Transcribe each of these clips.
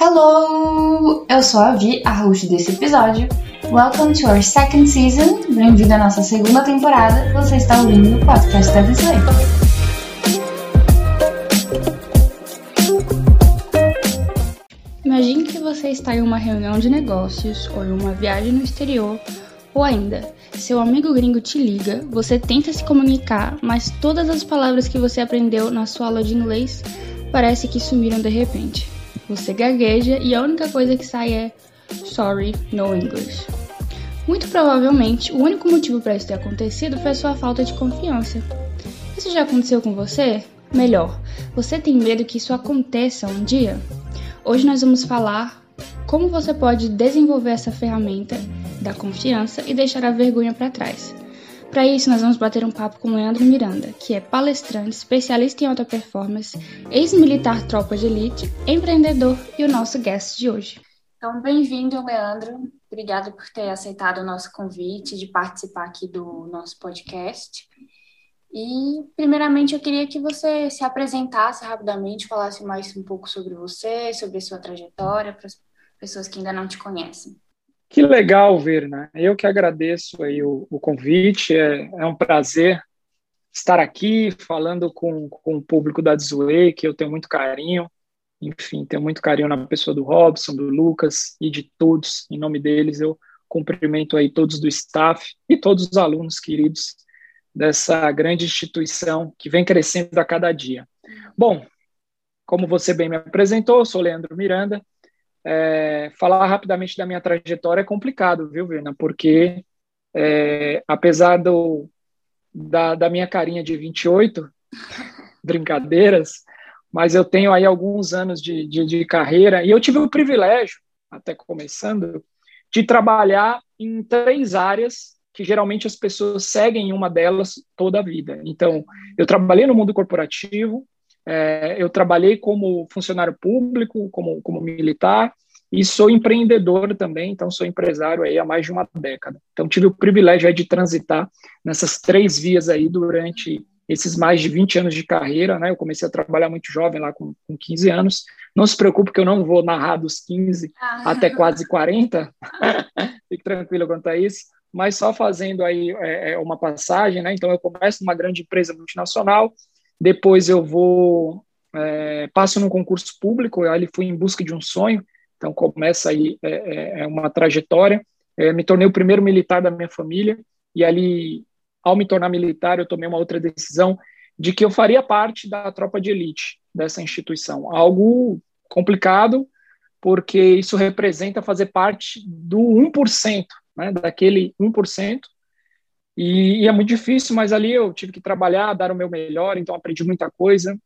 Hello! Eu sou a Vi, a host desse episódio. Welcome to our second season. Bem-vindo à nossa segunda temporada. Você está ouvindo o podcast da Visley. Imagine que você está em uma reunião de negócios ou em uma viagem no exterior, ou ainda, seu amigo gringo te liga, você tenta se comunicar, mas todas as palavras que você aprendeu na sua aula de inglês parece que sumiram de repente. Você gagueja e a única coisa que sai é sorry, no English. Muito provavelmente, o único motivo para isso ter acontecido foi a sua falta de confiança. Isso já aconteceu com você? Melhor, você tem medo que isso aconteça um dia? Hoje nós vamos falar como você pode desenvolver essa ferramenta da confiança e deixar a vergonha para trás. Para isso, nós vamos bater um papo com Leandro Miranda, que é palestrante, especialista em alta performance, ex-militar tropa de elite, empreendedor e o nosso guest de hoje. Então, bem-vindo, Leandro. Obrigado por ter aceitado o nosso convite de participar aqui do nosso podcast. E, primeiramente, eu queria que você se apresentasse rapidamente, falasse mais um pouco sobre você, sobre a sua trajetória, para as pessoas que ainda não te conhecem. Que legal, Verna. Eu que agradeço aí o, o convite. É, é, um prazer estar aqui falando com, com o público da Dzue, que eu tenho muito carinho. Enfim, tenho muito carinho na pessoa do Robson, do Lucas e de todos. Em nome deles, eu cumprimento aí todos do staff e todos os alunos queridos dessa grande instituição que vem crescendo a cada dia. Bom, como você bem me apresentou, sou Leandro Miranda, é, falar rapidamente da minha trajetória é complicado, viu, Verna? Porque, é, apesar do, da, da minha carinha de 28, brincadeiras, mas eu tenho aí alguns anos de, de, de, carreira e eu tive o privilégio, até começando, de trabalhar em três áreas que geralmente as pessoas seguem uma delas toda a vida. Então, eu trabalhei no mundo corporativo, é, eu trabalhei como funcionário público, como, como militar, e sou empreendedor também, então sou empresário aí há mais de uma década. Então tive o privilégio de transitar nessas três vias aí durante esses mais de 20 anos de carreira, né? Eu comecei a trabalhar muito jovem lá com, com 15 anos. Não se preocupe que eu não vou narrar dos 15 ah. até quase 40. Fique tranquilo quanto a isso. Mas só fazendo aí é, é, uma passagem, né? Então eu começo numa grande empresa multinacional, depois eu vou, é, passo num concurso público, ali fui em busca de um sonho, então começa aí é, é, é uma trajetória. É, me tornei o primeiro militar da minha família, e ali, ao me tornar militar, eu tomei uma outra decisão de que eu faria parte da tropa de elite dessa instituição. Algo complicado, porque isso representa fazer parte do 1%, né, daquele 1%, e, e, é muito difícil, mas ali eu tive que trabalhar, dar o meu melhor, então aprendi muita coisa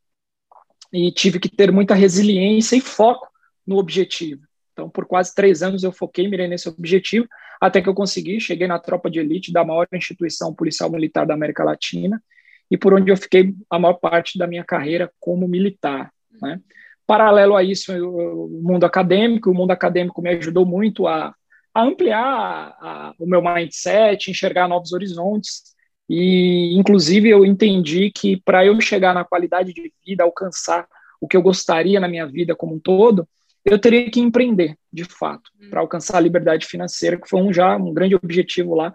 e tive que ter muita resiliência e foco no objetivo. Então, por quase três anos eu foquei, mirei nesse objetivo, até que eu consegui, cheguei na tropa de elite da maior instituição policial militar da América Latina e por onde eu fiquei a maior parte da minha carreira como militar. Né? Paralelo a isso, o mundo acadêmico, o mundo acadêmico me ajudou muito a a ampliar a, o meu mindset, enxergar novos horizontes. E, inclusive, eu entendi que para eu chegar na qualidade de vida, alcançar o que eu gostaria na minha vida como um todo, eu teria que empreender, de fato, hum. para alcançar a liberdade financeira, que foi um, já um grande objetivo lá,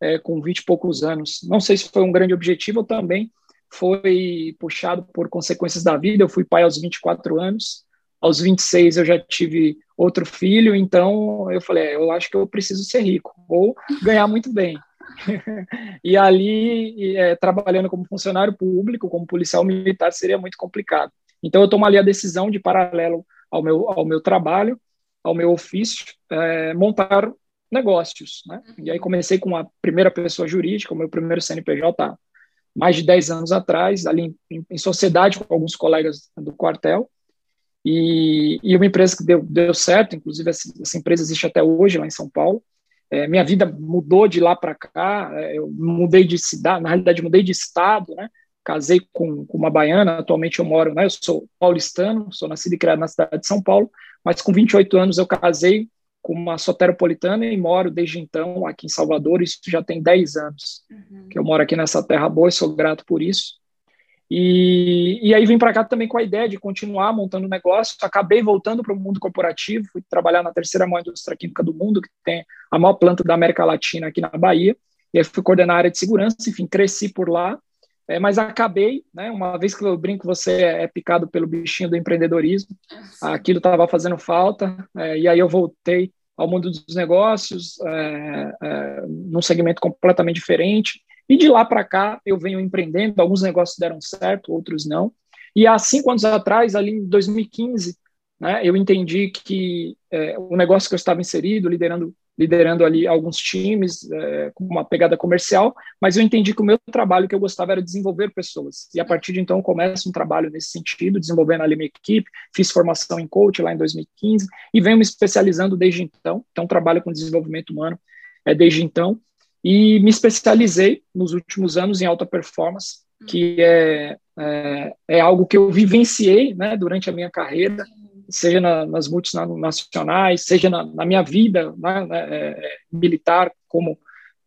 é, com 20 e poucos anos. Não sei se foi um grande objetivo ou também foi puxado por consequências da vida. Eu fui pai aos 24 anos, aos 26 eu já tive outro filho, então eu falei, é, eu acho que eu preciso ser rico ou ganhar muito bem. e ali, é, trabalhando como funcionário público, como policial militar, seria muito complicado. Então eu tomo ali a decisão de, paralelo ao meu, ao meu trabalho, ao meu ofício, é, montar negócios. Né? E aí comecei com a primeira pessoa jurídica, o meu primeiro CNPJ mais de 10 anos atrás, ali em, em sociedade com alguns colegas do quartel, e, e uma empresa que deu, deu certo, inclusive essa, essa empresa existe até hoje lá em São Paulo. É, minha vida mudou de lá para cá, é, eu mudei de cidade, na realidade mudei de estado, né? Casei com, com uma baiana, atualmente eu moro, né? Eu sou paulistano, sou nascido e criado na cidade de São Paulo, mas com 28 anos eu casei com uma soteropolitana e moro desde então aqui em Salvador, isso já tem 10 anos uhum. que eu moro aqui nessa terra boa e sou grato por isso. E, e aí vim para cá também com a ideia de continuar montando negócio. Acabei voltando para o mundo corporativo, fui trabalhar na terceira maior indústria química do mundo, que tem a maior planta da América Latina aqui na Bahia. E aí fui coordenar a área de segurança, enfim, cresci por lá. É, mas acabei, né, uma vez que eu brinco, você é picado pelo bichinho do empreendedorismo, aquilo estava fazendo falta, é, e aí eu voltei ao mundo dos negócios, é, é, num segmento completamente diferente, e de lá para cá eu venho empreendendo, alguns negócios deram certo, outros não, e há cinco anos atrás, ali em 2015, né, eu entendi que é, o negócio que eu estava inserido, liderando liderando ali alguns times é, com uma pegada comercial, mas eu entendi que o meu trabalho que eu gostava era desenvolver pessoas. E a partir de então eu começo um trabalho nesse sentido, desenvolvendo ali minha equipe, fiz formação em coach lá em 2015 e venho me especializando desde então. Então trabalho com desenvolvimento humano é, desde então e me especializei nos últimos anos em alta performance, que é, é, é algo que eu vivenciei né, durante a minha carreira seja na, nas multinacionais, seja na, na minha vida né, né, é, militar, como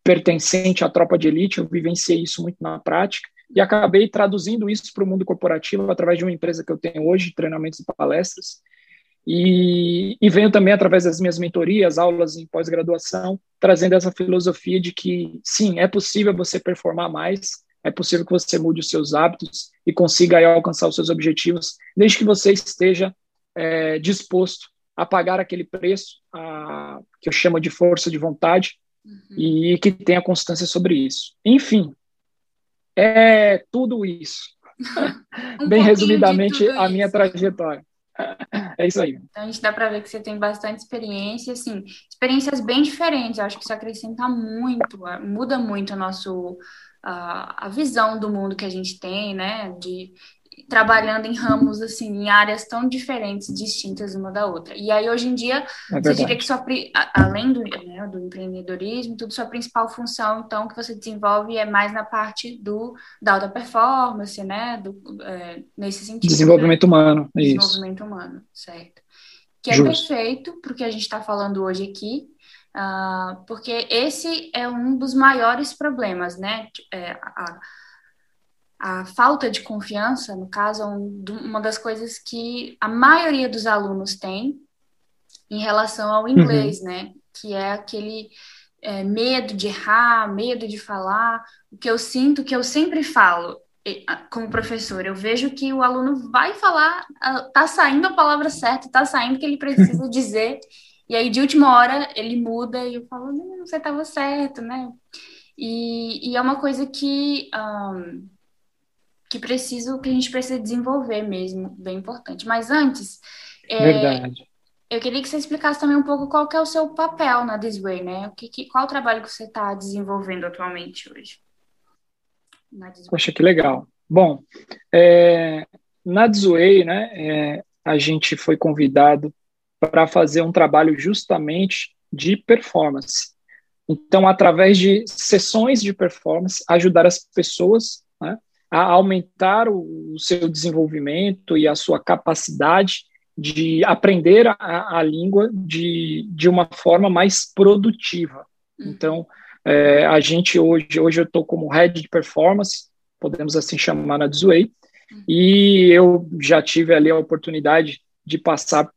pertencente à tropa de elite, eu vivenciei isso muito na prática e acabei traduzindo isso para o mundo corporativo através de uma empresa que eu tenho hoje, treinamentos e palestras, e, e venho também através das minhas mentorias, aulas em pós-graduação, trazendo essa filosofia de que, sim, é possível você performar mais, é possível que você mude os seus hábitos e consiga aí, alcançar os seus objetivos, desde que você esteja é, disposto a pagar aquele preço, a, que eu chamo de força de vontade, uhum. e que tenha constância sobre isso. Enfim, é tudo isso. um Bem resumidamente, a minha trajetória. É isso aí. Então, a gente dá para ver que você tem bastante experiência, assim, experiências bem diferentes. Eu acho que isso acrescenta muito, muda muito a nosso a, a visão do mundo que a gente tem, né? De trabalhando em ramos assim, em áreas tão diferentes, distintas uma da outra. E aí hoje em dia, é você diria que sua, além do, né, do empreendedorismo, tudo sua principal função, então, que você desenvolve é mais na parte do da alta performance, né, do, é, nesse sentido. Desenvolvimento né? humano, isso. Desenvolvimento humano, certo. Que é Justo. perfeito para o que a gente está falando hoje aqui, uh, porque esse é um dos maiores problemas, né? É, a, a falta de confiança, no caso, é uma das coisas que a maioria dos alunos tem em relação ao inglês, uhum. né? Que é aquele é, medo de errar, medo de falar. O que eu sinto, que eu sempre falo como professor, eu vejo que o aluno vai falar, tá saindo a palavra certa, tá saindo o que ele precisa dizer, e aí de última hora ele muda e eu falo, não, você estava certo, né? E, e, é uma coisa que um, que preciso, que a gente precisa desenvolver mesmo, bem importante. Mas antes, é, eu queria que você explicasse também um pouco qual que é o seu papel na This Way, né? O que, que qual o trabalho que você está desenvolvendo atualmente hoje? Poxa, que legal. Bom, é, na Way, né, é, a gente foi convidado para fazer um trabalho justamente de performance. Então, através de sessões de performance, ajudar as pessoas né, a aumentar o, o seu desenvolvimento e a sua capacidade de aprender a, a língua de, de uma forma mais produtiva. Uhum. Então, é, a gente hoje, hoje eu estou como head de performance, podemos assim chamar na Dzway, uhum. e eu já tive ali a oportunidade de passar,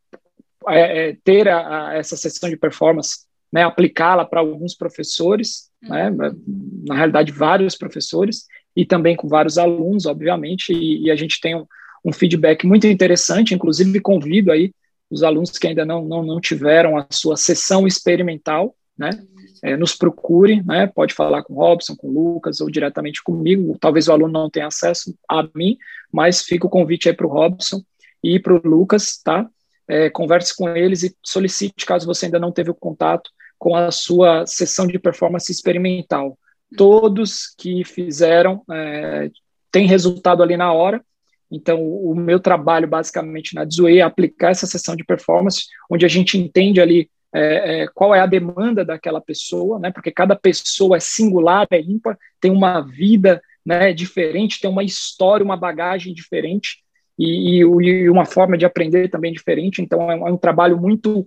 é, é, ter a, a, essa sessão de performance, né, aplicá-la para alguns professores, uhum. né, na realidade vários professores, e também com vários alunos, obviamente, e, e a gente tem um, um, feedback muito interessante, inclusive convido aí os alunos que ainda não, não, não tiveram a sua sessão experimental, né, é, nos procure, né, pode falar com o Robson, com o Lucas ou diretamente comigo, talvez o aluno não tenha acesso a mim, mas fica o convite aí para o Robson e para o Lucas, tá? É, converse com eles e solicite, caso você ainda não teve o contato, com a sua sessão de performance experimental todos que fizeram é, têm resultado ali na hora. Então, o meu trabalho, basicamente, na Dzue é aplicar essa sessão de performance, onde a gente entende ali é, é, qual é a demanda daquela pessoa, né? Porque cada pessoa é singular, é ímpar, tem uma vida né, diferente, tem uma história, uma bagagem diferente e, e uma forma de aprender também diferente. Então, é um, é um trabalho muito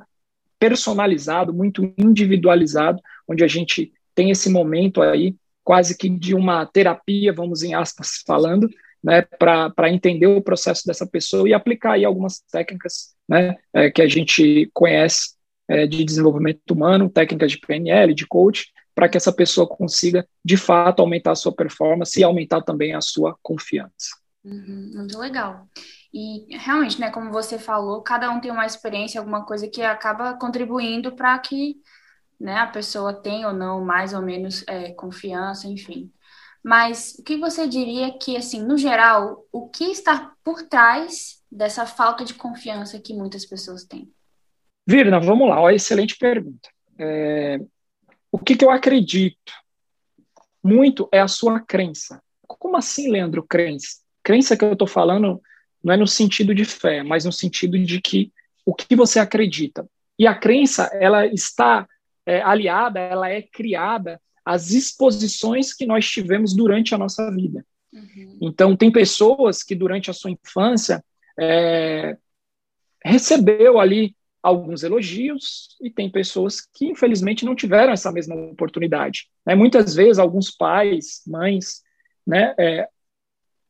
personalizado, muito individualizado, onde a gente tem esse momento aí, quase que de uma terapia, vamos em aspas falando, né, para entender o processo dessa pessoa e aplicar aí algumas técnicas né, é, que a gente conhece é, de desenvolvimento humano, técnicas de PNL, de coach, para que essa pessoa consiga, de fato, aumentar a sua performance e aumentar também a sua confiança. Uhum, muito legal. E realmente, né, como você falou, cada um tem uma experiência, alguma coisa que acaba contribuindo para que né, a pessoa tenha ou não mais ou menos é, confiança, enfim. Mas o que você diria que, assim, no geral, o que está por trás dessa falta de confiança que muitas pessoas têm? Virna, vamos lá, ó, excelente pergunta. É, o que, que eu acredito? Muito é a sua crença. Como assim, Leandro, crença? Crença que eu estou falando não é no sentido de fé, mas no sentido de que o que você acredita. E a crença, ela está é, aliada, ela é criada as exposições que nós tivemos durante a nossa vida. Uhum. Então, tem pessoas que durante a sua infância é, recebeu ali alguns elogios e tem pessoas que infelizmente não tiveram essa mesma oportunidade. Né? Muitas vezes alguns pais, mães, né, é,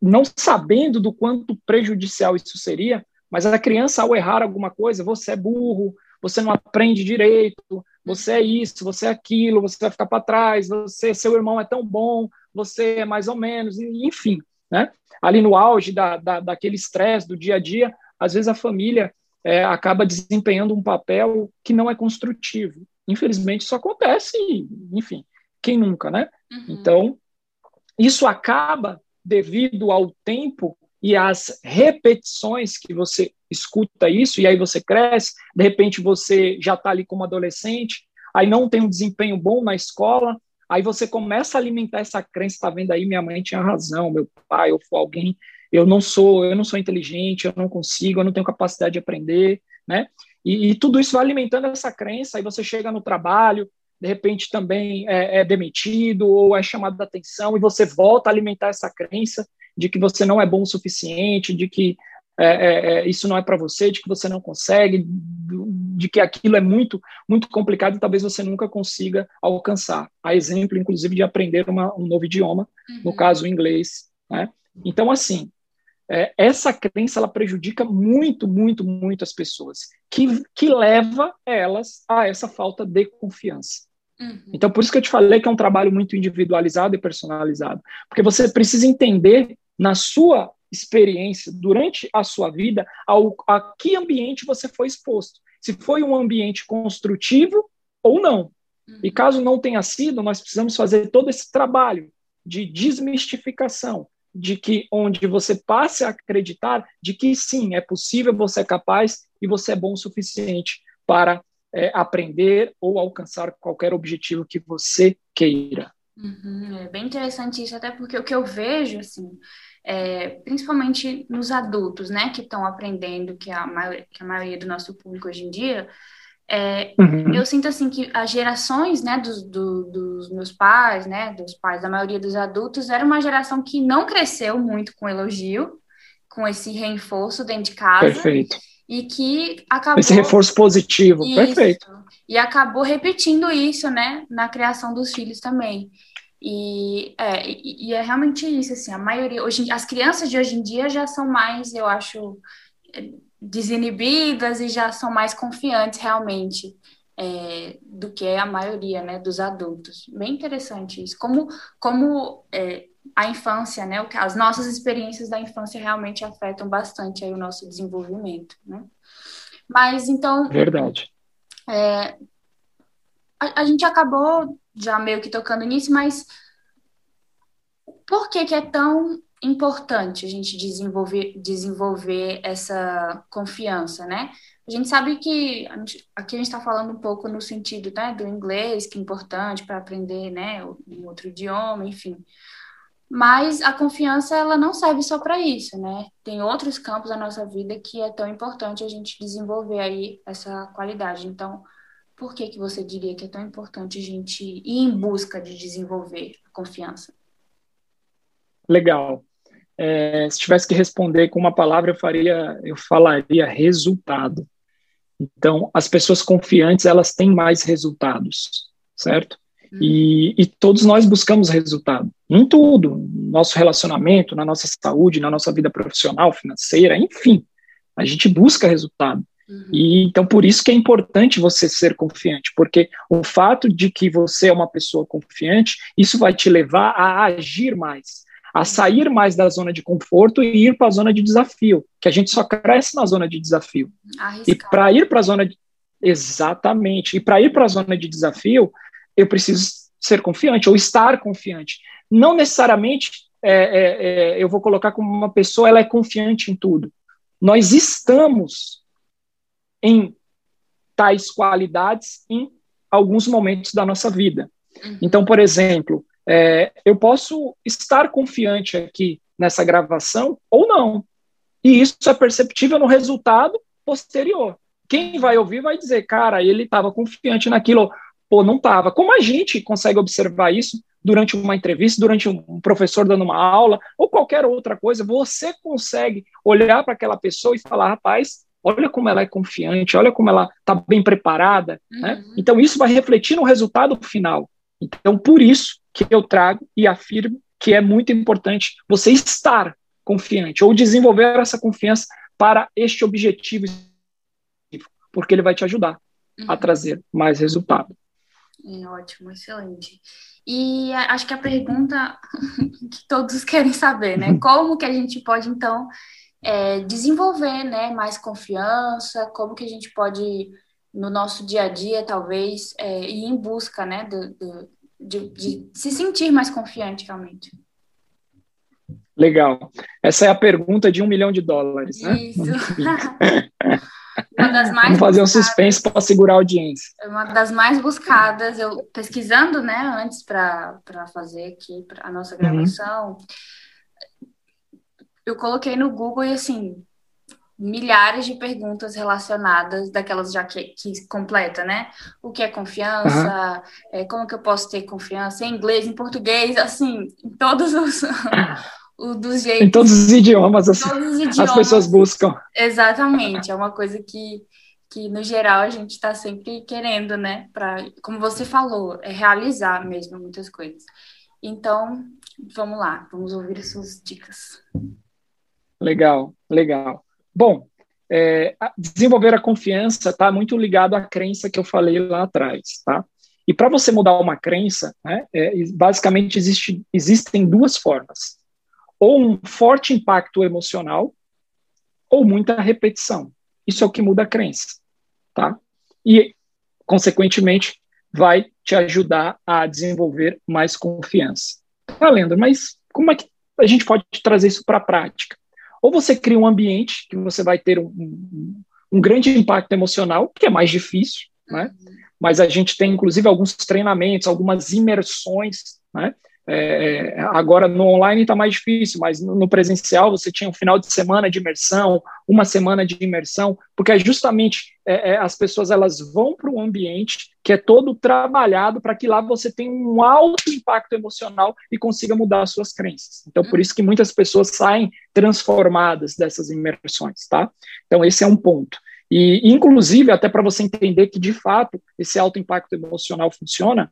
não sabendo do quanto prejudicial isso seria, mas a criança ao errar alguma coisa, você é burro, você não aprende direito, você é isso, você é aquilo, você vai ficar para trás, você, seu irmão é tão bom, você é mais ou menos, enfim, né? Ali no auge da, da daquele estresse do dia a dia, às vezes a família é, acaba desempenhando um papel que não é construtivo. Infelizmente isso acontece, enfim, quem nunca, né? Uhum. Então, isso acaba devido ao tempo e às repetições que você escuta isso, e aí você cresce, de repente você já está ali como adolescente, aí não tem um desempenho bom na escola, aí você começa a alimentar essa crença, está vendo aí, minha mãe tinha razão, meu pai, ou alguém, eu não sou, eu não sou inteligente, eu não consigo, eu não tenho capacidade de aprender, né? E, e tudo isso vai alimentando essa crença, aí você chega no trabalho, de repente também é, é demitido ou é chamado da atenção, e você volta a alimentar essa crença, de que você não é bom o suficiente, de que é, é, é isso não é para você, de que você não consegue, de que aquilo é muito, muito complicado e talvez você nunca consiga alcançar. Há exemplo, inclusive, de aprender uma, um novo idioma, uhum. no caso o inglês. Né? Então, assim, é, essa crença ela prejudica muito, muito, muito as pessoas, que, que leva elas a essa falta de confiança. Uhum. Então, por isso que eu te falei que é um trabalho muito individualizado e personalizado, porque você precisa entender na sua experiência, durante a sua vida, ao, a que ambiente você foi exposto. Se foi um ambiente construtivo ou não. E uhum. caso não tenha sido, nós precisamos fazer todo esse trabalho de desmistificação, de que onde você passe a acreditar de que sim, é possível, você é capaz e você é bom o suficiente para é, aprender ou alcançar qualquer objetivo que você queira. Uhum, é bem interessante isso, até porque o que eu vejo, assim, é, principalmente nos adultos, né, que estão aprendendo, que a, maioria, que a maioria do nosso público hoje em dia, é, uhum. eu sinto assim que as gerações, né, dos, do, dos meus pais, né, dos pais da maioria dos adultos, era uma geração que não cresceu muito com elogio, com esse reforço dentro de casa. Perfeito. E que acabou. Esse reforço positivo, isso, perfeito. E acabou repetindo isso, né, na criação dos filhos também. E é, e é realmente isso, assim, a maioria, hoje, as crianças de hoje em dia já são mais, eu acho, desinibidas e já são mais confiantes realmente é, do que a maioria, né, dos adultos. Bem interessante isso. Como, como é, a infância, né, as nossas experiências da infância realmente afetam bastante aí o nosso desenvolvimento, né? Mas então... Verdade. É, a, a gente acabou já meio que tocando nisso, mas por que, que é tão importante a gente desenvolver, desenvolver essa confiança, né? A gente sabe que a gente, aqui a gente está falando um pouco no sentido né, do inglês, que é importante para aprender né, um outro idioma, enfim. Mas a confiança ela não serve só para isso, né? Tem outros campos da nossa vida que é tão importante a gente desenvolver aí essa qualidade. Então, por que, que você diria que é tão importante a gente ir em busca de desenvolver a confiança? Legal. É, se tivesse que responder com uma palavra, eu faria, eu falaria resultado. Então, as pessoas confiantes, elas têm mais resultados, certo? Hum. E, e, todos nós buscamos resultado. Em tudo, nosso relacionamento, na nossa saúde, na nossa vida profissional, financeira, enfim, a gente busca resultado. Uhum. E então por isso que é importante você ser confiante, porque o fato de que você é uma pessoa confiante, isso vai te levar a agir mais, a sair mais da zona de conforto e ir para a zona de desafio, que a gente só cresce na zona de desafio. Arriscar. E para ir para a zona de... exatamente, e para ir para a zona de desafio, eu preciso ser confiante ou estar confiante. Não necessariamente é, é, é, eu vou colocar como uma pessoa ela é confiante em tudo. Nós estamos em tais qualidades em alguns momentos da nossa vida. Uhum. Então, por exemplo, é, eu posso estar confiante aqui nessa gravação ou não. E isso é perceptível no resultado posterior. Quem vai ouvir vai dizer, cara, ele estava confiante naquilo, pô, não estava. Como a gente consegue observar isso durante uma entrevista, durante um professor dando uma aula, ou qualquer outra coisa, você consegue olhar para aquela pessoa e falar, rapaz, olha como ela é confiante, olha como ela está bem preparada. Né? Uhum. Né? Então, isso vai refletir no resultado final. Então, por isso que eu trago e afirmo que é muito importante você estar confiante ou desenvolver essa confiança para este objetivo, porque ele vai te ajudar uhum. a trazer mais resultado. É, ótimo, excelente. E acho que a pergunta que todos querem saber, né? Como que a gente pode, então, é, desenvolver né, mais confiança? Como que a gente pode, no nosso dia a dia, talvez, é, ir em busca né, do, do, de, de se sentir mais confiante realmente? Legal. Essa é a pergunta de um milhão de dólares, né? Isso. Uma das mais Vamos fazer um suspense para segurar a audiência. Uma das mais buscadas, eu pesquisando, né, antes para fazer aqui a nossa uhum. gravação, uhum. eu coloquei no Google e assim, milhares de perguntas relacionadas daquelas já que, que completa, né? O que é confiança? Uhum. É, como que eu posso ter confiança? Em inglês, em português, assim, em todos os o, dos jeitos. Em todos os idiomas, as, todos os idiomas. as pessoas buscam. Exatamente, é uma coisa que, que no geral a gente está sempre querendo, né? Para, como você falou, é realizar mesmo muitas coisas. Então, vamos lá, vamos ouvir as suas dicas. Legal, legal. Bom, é, desenvolver a confiança está muito ligado à crença que eu falei lá atrás, tá? E para você mudar uma crença, né, é, basicamente existe, existem duas formas ou um forte impacto emocional ou muita repetição. Isso é o que muda a crença, tá? E, consequentemente, vai te ajudar a desenvolver mais confiança. Tá, Lenda, mas como é que a gente pode trazer isso para a prática? Ou você cria um ambiente que você vai ter um, um, um grande impacto emocional, que é mais difícil, né? Uhum. Mas a gente tem, inclusive, alguns treinamentos, algumas imersões, né? É, agora no online está mais difícil, mas no, no, presencial você tinha um final de semana de imersão, uma semana de imersão, porque é justamente é, é, as pessoas elas vão para um ambiente que é todo trabalhado para que lá você tenha um alto impacto emocional e consiga mudar as suas crenças. Então por isso que muitas pessoas saem transformadas dessas imersões, tá? Então esse é um ponto. E inclusive até para você entender que de fato esse alto impacto emocional funciona,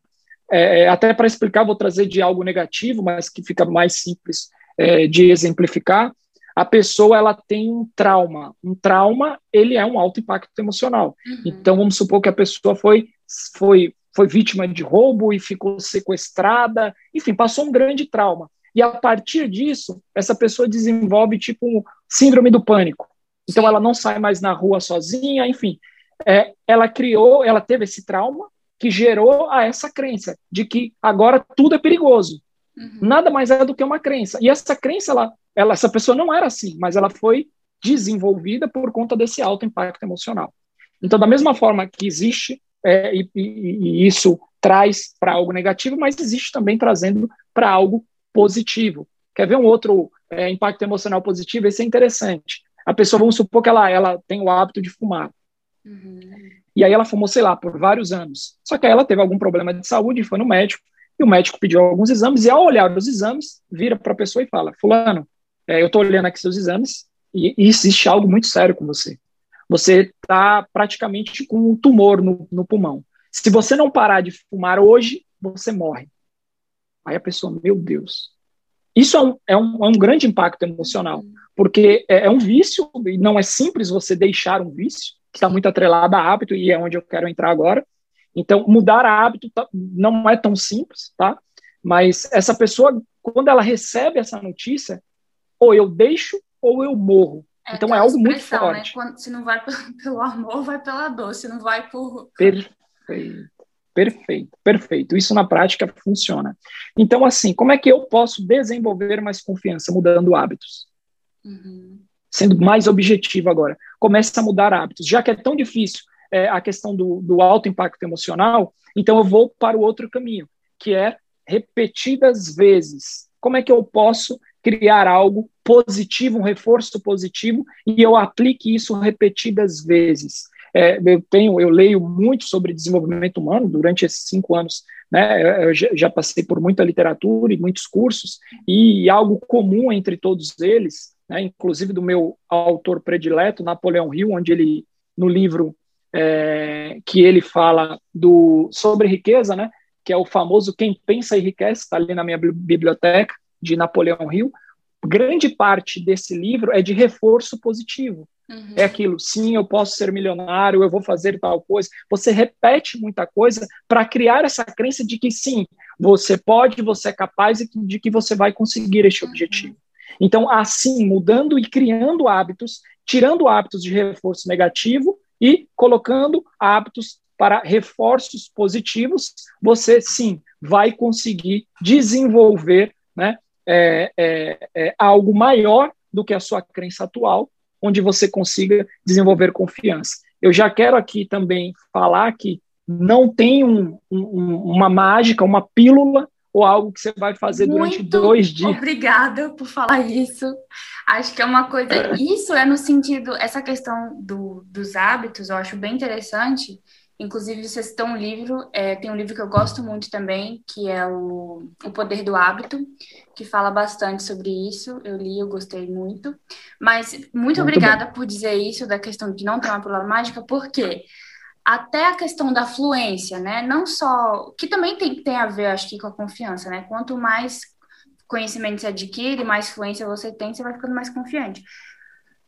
é, é, até para explicar, vou trazer de algo negativo, mas que fica mais simples é, de exemplificar. A pessoa ela tem um trauma. Um trauma ele é um alto impacto emocional. Uhum. Então vamos supor que a pessoa foi foi foi vítima de roubo e ficou sequestrada, enfim, passou um grande trauma. E a partir disso, essa pessoa desenvolve tipo síndrome do pânico. Então ela não sai mais na rua sozinha, enfim. É, ela criou, ela teve esse trauma, que gerou a essa crença de que agora tudo é perigoso. Uhum. Nada mais é do que uma crença. E essa crença, ela, ela, essa pessoa não era assim, mas ela foi desenvolvida por conta desse alto impacto emocional. Então, da mesma forma que existe, é, e, e, e isso traz para algo negativo, mas existe também trazendo para algo positivo. Quer ver um outro é, impacto emocional positivo? Esse é interessante. A pessoa, vamos supor que ela, ela tem o hábito de fumar. Uhum. E aí ela fumou, sei lá, por vários anos. Só que aí ela teve algum problema de saúde, foi no médico, e o médico pediu alguns exames, e ao olhar os exames, vira para a pessoa e fala: Fulano, é, eu estou olhando aqui seus exames, e, e, existe algo muito sério com você. Você está praticamente com um tumor no, no pulmão. Se você não parar de fumar hoje, você morre. Aí a pessoa, meu Deus, Isso é um, é um, é um grande impacto emocional, porque é, é um vício, e não é simples você deixar um vício, que está muito atrelado a hábito, e é onde eu quero entrar agora. Então, mudar hábito tá, não é tão simples, tá? Mas essa pessoa, quando ela recebe essa notícia, ou eu deixo ou eu morro. É, então é algo muito né? forte. Né? Quando, se não vai pelo amor, vai pela dor. Se não vai por. Perfeito. Perfeito, perfeito. Isso na prática funciona. Então, assim, como é que eu posso desenvolver mais confiança mudando hábitos? Uhum. Sendo mais objetivo agora. Começa a mudar hábitos. Já que é tão difícil é, a questão do, do alto impacto emocional, então eu vou para o outro caminho, que é repetidas vezes. Como é que eu posso criar algo positivo, um reforço positivo, e eu aplique isso repetidas vezes? É, eu tenho, eu leio muito sobre desenvolvimento humano durante esses cinco anos, né? Eu já passei por muita literatura e muitos cursos e algo comum entre todos eles, né? Inclusive do meu autor predileto, Napoleão Hill, onde ele no livro é, que ele fala do sobre riqueza, né? Que é o famoso quem pensa enriquece, está ali na minha biblioteca de Napoleão Hill. Grande parte desse livro é de reforço positivo. Uhum. É aquilo, sim, eu posso ser milionário, eu vou fazer tal coisa. Você repete muita coisa para criar essa crença de que sim, você pode, você é capaz e de que você vai conseguir este uhum. objetivo. Então, assim, mudando e criando hábitos, tirando hábitos de reforço negativo e colocando hábitos para reforços positivos, você sim vai conseguir desenvolver né, é, é, é algo maior do que a sua crença atual onde você consiga desenvolver confiança. Eu já quero aqui também falar que não tem um, um, uma mágica, uma pílula ou algo que você vai fazer Muito durante dois dias. Obrigada por falar isso. Acho que é uma coisa. Isso é no sentido, essa questão do, dos hábitos, eu acho bem interessante, Inclusive, você citou um livro, é, tem um livro que eu gosto muito também, que é o, o Poder do Hábito, que fala bastante sobre isso. Eu li, eu gostei muito. Mas muito, muito obrigada bom. por dizer isso, da questão de não ter uma pílula mágica, porque até a questão da fluência, né? Não só. que também tem, tem a ver, acho que, com a confiança, né? Quanto mais conhecimento você adquire, mais fluência você tem, você vai ficando mais confiante.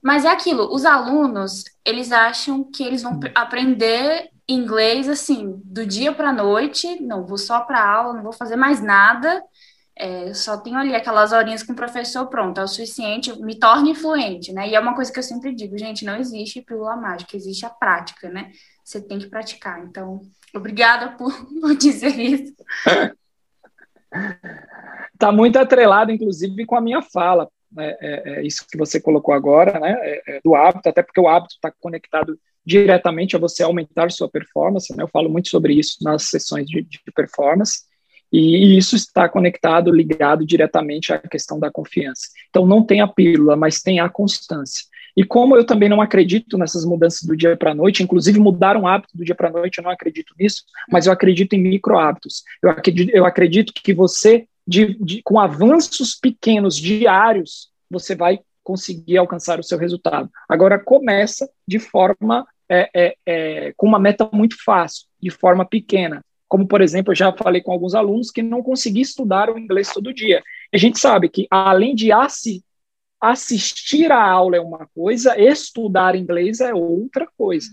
Mas é aquilo, os alunos, eles acham que eles vão aprender inglês assim, do dia para a noite, não vou só para aula, não vou fazer mais nada, é, só tenho ali aquelas horinhas com o professor, pronto, é o suficiente, me torne fluente, né? E é uma coisa que eu sempre digo, gente, não existe pílula mágica, existe a prática, né? Você tem que praticar. Então, obrigada por, dizer isso. Está muito atrelado, inclusive, com a minha fala. É, é, é, isso que você colocou agora, né? É, é do hábito, até porque o hábito está conectado diretamente a você aumentar sua performance. Né? Eu falo muito sobre isso nas sessões de, de performance. E, isso está conectado, ligado diretamente à questão da confiança. Então, não tem a pílula, mas tem a constância. E como eu também não acredito nessas mudanças do dia para a noite, inclusive mudar um hábito do dia para a noite, eu não acredito nisso, mas eu acredito em micro hábitos. Eu acredito, eu acredito que você, de, de, com avanços pequenos diários, você vai conseguir alcançar o seu resultado. Agora começa de forma é, é, é, com uma meta muito fácil, de forma pequena. Como, por exemplo, eu já falei com alguns alunos que não consegui estudar o inglês todo dia. A gente sabe que, além de assi assistir a aula é uma coisa, estudar inglês é outra coisa.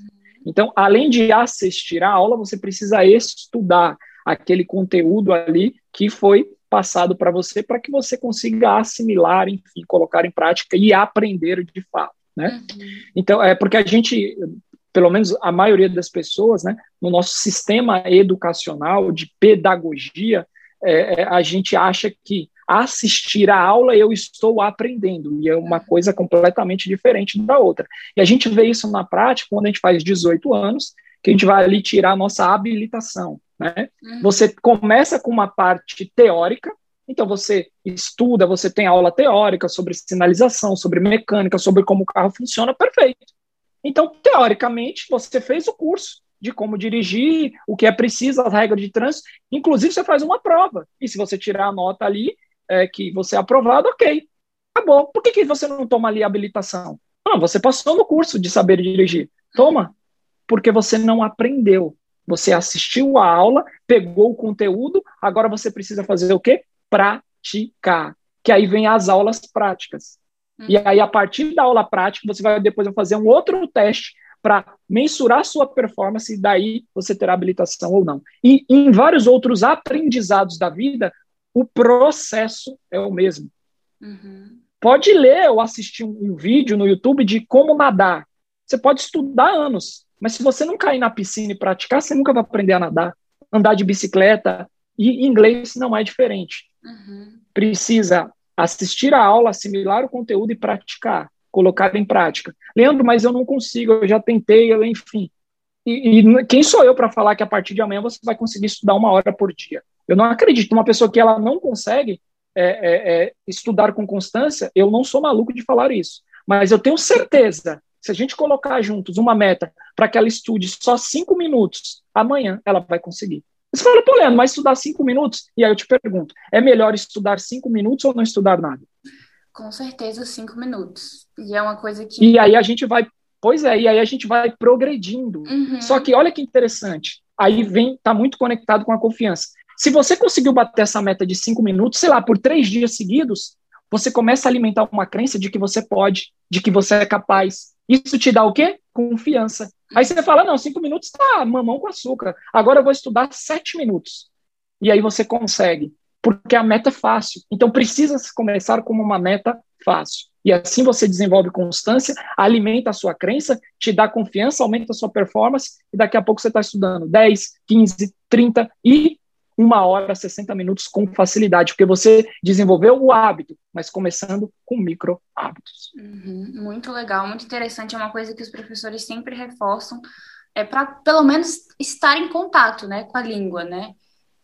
Então, além de assistir a aula, você precisa estudar aquele conteúdo ali que foi passado para você para que você consiga assimilar, enfim, colocar em prática e aprender de fato, né? Uhum. Então, é porque a gente, pelo menos a maioria das pessoas, né, no nosso sistema educacional de pedagogia, é, é a gente acha que assistir a aula eu estou aprendendo, e é uma coisa completamente diferente da outra. E a gente vê isso na prática quando a gente faz 18 anos, que a gente vai ali tirar a nossa habilitação. Né? Uhum. Você começa com uma parte teórica, então você estuda, você tem aula teórica sobre sinalização, sobre mecânica, sobre como o carro funciona, perfeito. Então, teoricamente, você fez o curso de como dirigir, o que é preciso, as regras de trânsito, inclusive você faz uma prova. E se você tirar a nota ali, é, que você é aprovado, ok. Acabou. Por que, que você não toma ali a habilitação? Não, você passou no curso de saber dirigir. Toma. Porque você não aprendeu. Você assistiu a aula, pegou o conteúdo, agora você precisa fazer o quê? Praticar. que aí vem as aulas práticas. Uhum. E aí, a partir da aula prática, você vai depois fazer um outro teste para mensurar sua performance e daí você terá habilitação ou não. E em vários outros aprendizados da vida, o processo é o mesmo. Uhum. Pode ler ou assistir um, um vídeo no YouTube de como nadar. Você pode estudar anos, mas se você não cair na piscina e praticar, você nunca vai aprender a nadar. Andar de bicicleta e inglês não é diferente. Uhum. Precisa assistir a aula, assimilar o conteúdo e praticar colocar em prática. Leandro, mas eu não consigo, eu já tentei, eu, enfim. E, e quem sou eu para falar que a partir de amanhã você vai conseguir estudar uma hora por dia? Eu não acredito. Uma pessoa que ela não consegue é, é, é, estudar com constância, eu não sou maluco de falar isso. Mas eu tenho certeza, se a gente colocar juntos uma meta para que ela estude só cinco minutos, amanhã ela vai conseguir. Você fala, pô, Leandro, mas estudar cinco minutos? E aí eu te pergunto, é melhor estudar cinco minutos ou não estudar nada? Com certeza, cinco minutos. E é uma coisa que. E aí a gente vai. Pois é, e aí a gente vai progredindo. Uhum. Só que olha que interessante. Aí vem, tá muito conectado com a confiança. Se você conseguiu bater essa meta de cinco minutos, sei lá, por três dias seguidos, você começa a alimentar uma crença de que você pode, de que você é capaz. Isso te dá o quê? Confiança. Aí você fala, não, cinco minutos tá mamão com açúcar. Agora eu vou estudar sete minutos. E aí você consegue porque a meta é fácil. Então precisa começar como uma meta fácil. E assim você desenvolve constância, alimenta a sua crença, te dá confiança, aumenta a sua performance, e daqui a pouco você está estudando 10, 15, 30 e uma hora, 60 minutos com facilidade, porque você desenvolveu o hábito, mas começando com micro hábitos. Uhum, muito legal, muito interessante. É uma coisa que os professores sempre reforçam, é para pelo menos estar em contato né, com a língua, né?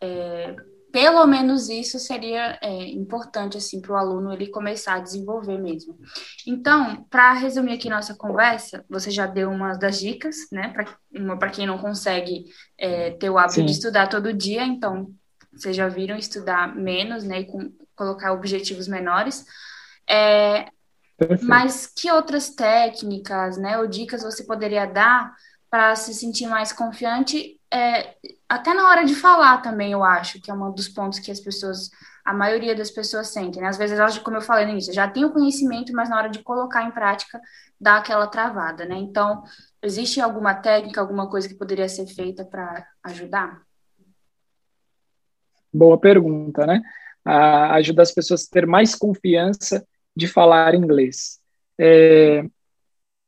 É, pelo menos isso seria é, importante assim para o aluno ele começar a desenvolver mesmo. Então, para resumir aqui nossa conversa, você já deu uma das dicas, né? Para quem não consegue é, ter o hábito Sim. de estudar todo dia, então vocês já viram estudar menos, né? E com, colocar objetivos menores. É, mas que outras técnicas, né, ou dicas você poderia dar para se sentir mais confiante é, até na hora de falar também, eu acho, que é um dos pontos que as pessoas, a maioria das pessoas sentem. Né? Às vezes, elas, como eu falei no início, já tem o conhecimento, mas na hora de colocar em prática, dá aquela travada, né? Então, existe alguma técnica, alguma coisa que poderia ser feita para ajudar? Boa pergunta, né? Ah, ajuda as pessoas a ter mais confiança de falar inglês. É,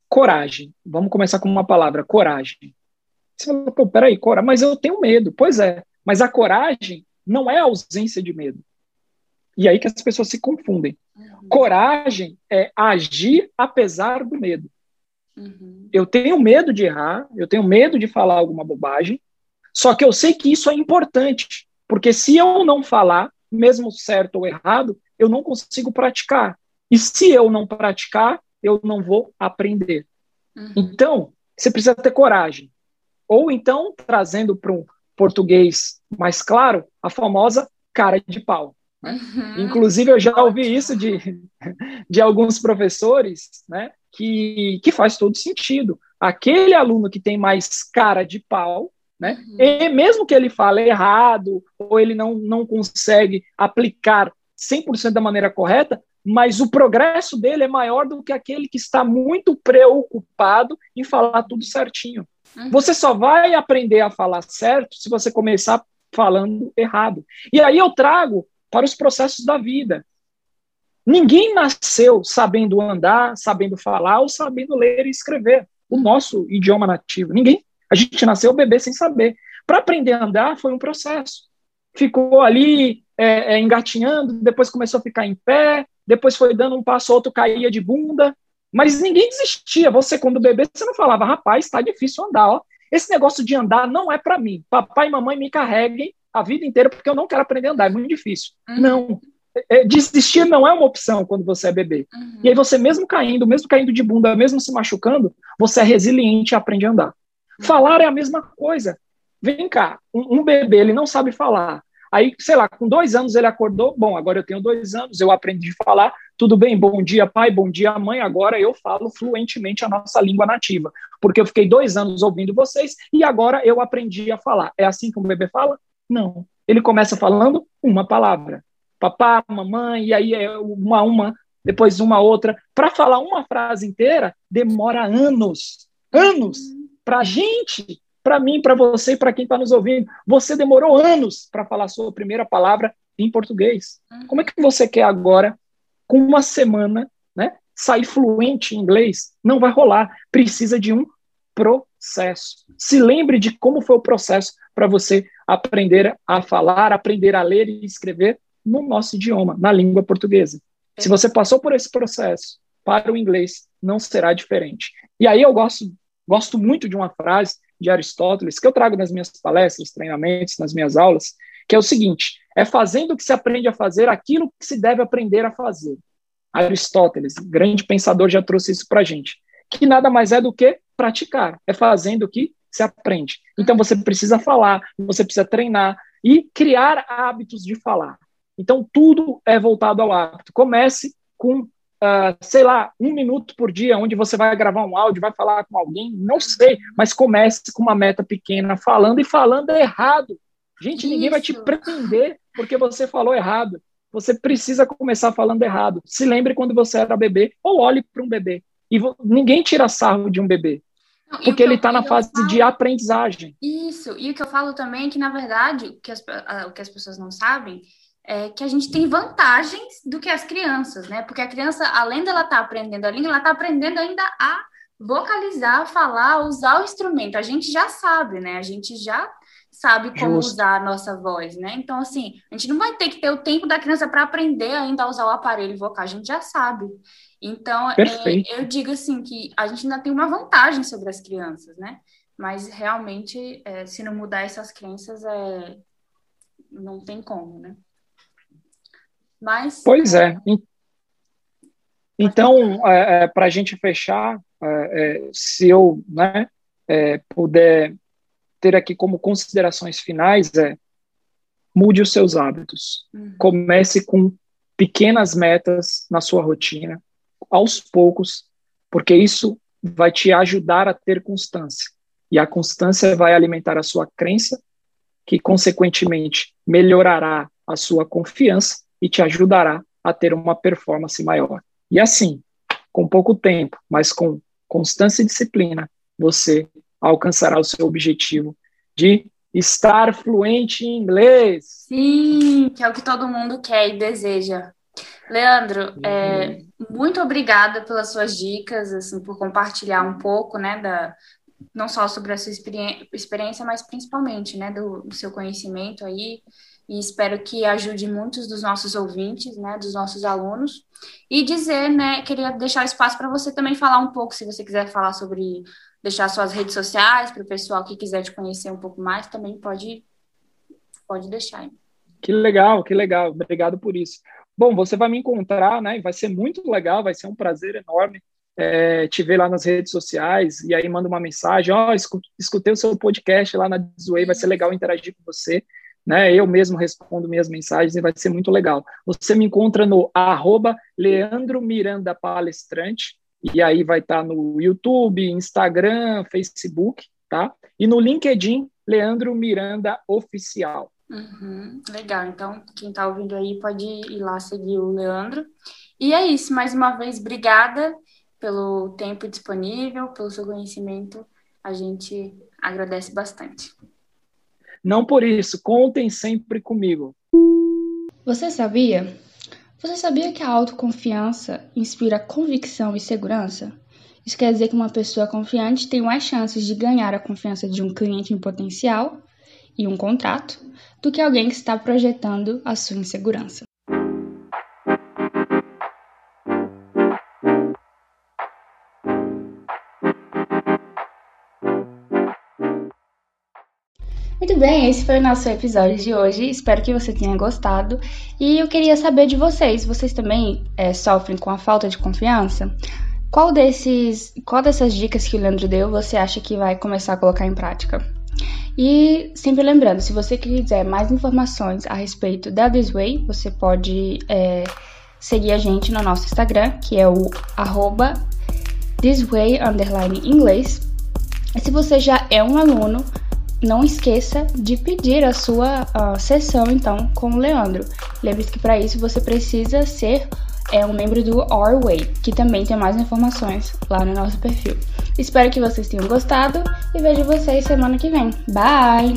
coragem. Vamos começar com uma palavra, coragem. Você fala, pô, peraí, coragem, mas eu tenho medo. Pois é, mas a coragem não é a ausência de medo. E aí que as pessoas se confundem. Uhum. Coragem é agir apesar do medo. Uhum. Eu tenho medo de errar, eu tenho medo de falar alguma bobagem, só que eu sei que isso é importante, porque se eu não falar, mesmo certo ou errado, eu não consigo praticar. E se eu não praticar, eu não vou aprender. Uhum. Então, você precisa ter coragem. Ou então, trazendo para um português mais claro, a famosa cara de pau. Né? Uhum. Inclusive, eu já ouvi isso de, de alguns professores, né, que, que faz todo sentido. Aquele aluno que tem mais cara de pau, né, uhum. e mesmo que ele fale errado, ou ele não, não consegue aplicar 100% da maneira correta, mas o progresso dele é maior do que aquele que está muito preocupado em falar tudo certinho. Uhum. Você só vai aprender a falar certo se você começar falando errado. E aí eu trago para os processos da vida. Ninguém nasceu sabendo andar, sabendo falar ou sabendo ler e escrever o nosso idioma nativo. Ninguém. A gente nasceu bebê sem saber. Para aprender a andar foi um processo. Ficou ali é, é, engatinhando, depois começou a ficar em pé, depois foi dando um passo, outro caía de bunda, mas ninguém desistia. Você, quando bebê, você não falava, rapaz, está difícil andar, ó. Esse negócio de andar não é para mim. Papai e mamãe me carreguem a vida inteira porque eu não quero aprender a andar, é muito difícil. Uhum. Não. É, desistir não é uma opção quando você é bebê. Uhum. E aí você, mesmo caindo, mesmo caindo de bunda, mesmo se machucando, você é resiliente e aprende a andar. Uhum. Falar é a mesma coisa. Vem cá, um, um bebê, ele não sabe falar. Aí, sei lá, com dois anos ele acordou, bom, agora eu tenho dois anos, eu aprendi a falar, tudo bem, bom dia pai, bom dia mãe, agora eu falo fluentemente a nossa língua nativa, porque eu fiquei dois anos ouvindo vocês e agora eu aprendi a falar. É assim que um bebê fala? Não. Ele começa falando uma palavra. papá, mamãe, e aí é uma uma, depois uma outra. Para falar uma frase inteira, demora anos. Anos. Para a gente, para mim, para você e para quem está nos ouvindo. Você demorou anos para falar sua primeira palavra em português. Como é que você quer agora, com uma semana, né, sair fluente em inglês? Não vai rolar. Precisa de um processo. Se lembre de como foi o processo para você aprender a falar, aprender a ler e escrever no nosso idioma, na língua portuguesa. Se você passou por esse processo para o inglês, não será diferente. E aí eu gosto, gosto muito de uma frase de Aristóteles, que eu trago nas minhas palestras, treinamentos, nas minhas aulas, que é o seguinte: é fazendo que se aprende a fazer aquilo que se deve aprender a fazer. Aristóteles, grande pensador, já trouxe isso para a gente. Que nada mais é do que praticar, é fazendo que se aprende. Então você precisa falar, você precisa treinar e criar hábitos de falar. Então tudo é voltado ao hábito. Comece com uh, sei lá, um minuto por dia, onde você vai gravar um áudio, vai falar com alguém, não sei, mas comece com uma meta pequena, falando e falando errado. Gente, Isso. ninguém vai te prender porque você falou errado. Você precisa começar falando errado. Se lembre quando você era bebê, ou olhe para um bebê. E ninguém tira sarro de um bebê. Não, porque ele está na fase falo... de aprendizagem. Isso, e o que eu falo também é que, na verdade, o que as, o que as pessoas não sabem é, que a gente tem vantagens do que as crianças, né? Porque a criança, além dela estar tá aprendendo a língua, ela está aprendendo ainda a vocalizar, falar, usar o instrumento. A gente já sabe, né? A gente já sabe como Justo. usar a nossa voz, né? Então, assim, a gente não vai ter que ter o tempo da criança para aprender ainda a usar o aparelho vocal, a gente já sabe. Então, é, eu digo assim que a gente ainda tem uma vantagem sobre as crianças, né? Mas realmente, é, se não mudar essas crenças, é, não tem como, né? Mas. Pois é. Então, é, é, para a gente fechar, é, é, se eu né, é, puder ter aqui como considerações finais, é mude os seus hábitos. Uhum. Comece com pequenas metas na sua rotina, aos poucos, porque isso vai te ajudar a ter constância. E a constância vai alimentar a sua crença, que consequentemente melhorará a sua confiança e te ajudará a ter uma performance maior. E assim, com pouco tempo, mas com constância e disciplina, você alcançará o seu objetivo de estar fluente em inglês. Sim, que é o que todo mundo quer e deseja. Leandro, uhum. é, muito obrigada pelas suas dicas, assim, por compartilhar um pouco, né, da, não só sobre a sua experiência, mas principalmente, né, do, do seu conhecimento aí e espero que ajude muitos dos nossos ouvintes, né, dos nossos alunos. E dizer, né, queria deixar espaço para você também falar um pouco, se você quiser falar sobre deixar suas redes sociais para o pessoal que quiser te conhecer um pouco mais, também pode pode deixar. Que legal, que legal. Obrigado por isso. Bom, você vai me encontrar, né? Vai ser muito legal, vai ser um prazer enorme é, te ver lá nas redes sociais e aí manda uma mensagem, ó, oh, escutei o seu podcast lá na Disway, vai ser legal interagir com você né? Eu mesmo respondo minhas mensagens e vai ser muito legal. Você me encontra no arroba Leandro Miranda Palestrante, e aí vai estar tá no YouTube, Instagram, Facebook, tá? E no LinkedIn, Leandro Miranda Oficial. Uhum, legal, então quem está ouvindo aí pode ir lá seguir o Leandro. E é isso, mais uma vez, obrigada pelo tempo disponível, pelo seu conhecimento, a gente agradece bastante. Não por isso, contem sempre comigo. Você sabia? Você sabia que a autoconfiança inspira convicção e segurança? Isso quer dizer que uma pessoa confiante tem mais chances de ganhar a confiança de um cliente em potencial e um contrato do que alguém que está projetando a sua insegurança. Muito bem, esse foi o nosso episódio de hoje. Espero que você tenha gostado. E eu queria saber de vocês. Vocês também é, sofrem com a falta de confiança? Qual desses, qual dessas dicas que o Leandro deu você acha que vai começar a colocar em prática? E sempre lembrando, se você quiser mais informações a respeito da This Way, você pode é, seguir a gente no nosso Instagram, que é o arroba thisway_inglês. E se você já é um aluno, não esqueça de pedir a sua uh, sessão então com o Leandro. Lembre-se que para isso você precisa ser é um membro do Our Way, que também tem mais informações lá no nosso perfil. Espero que vocês tenham gostado e vejo vocês semana que vem. Bye!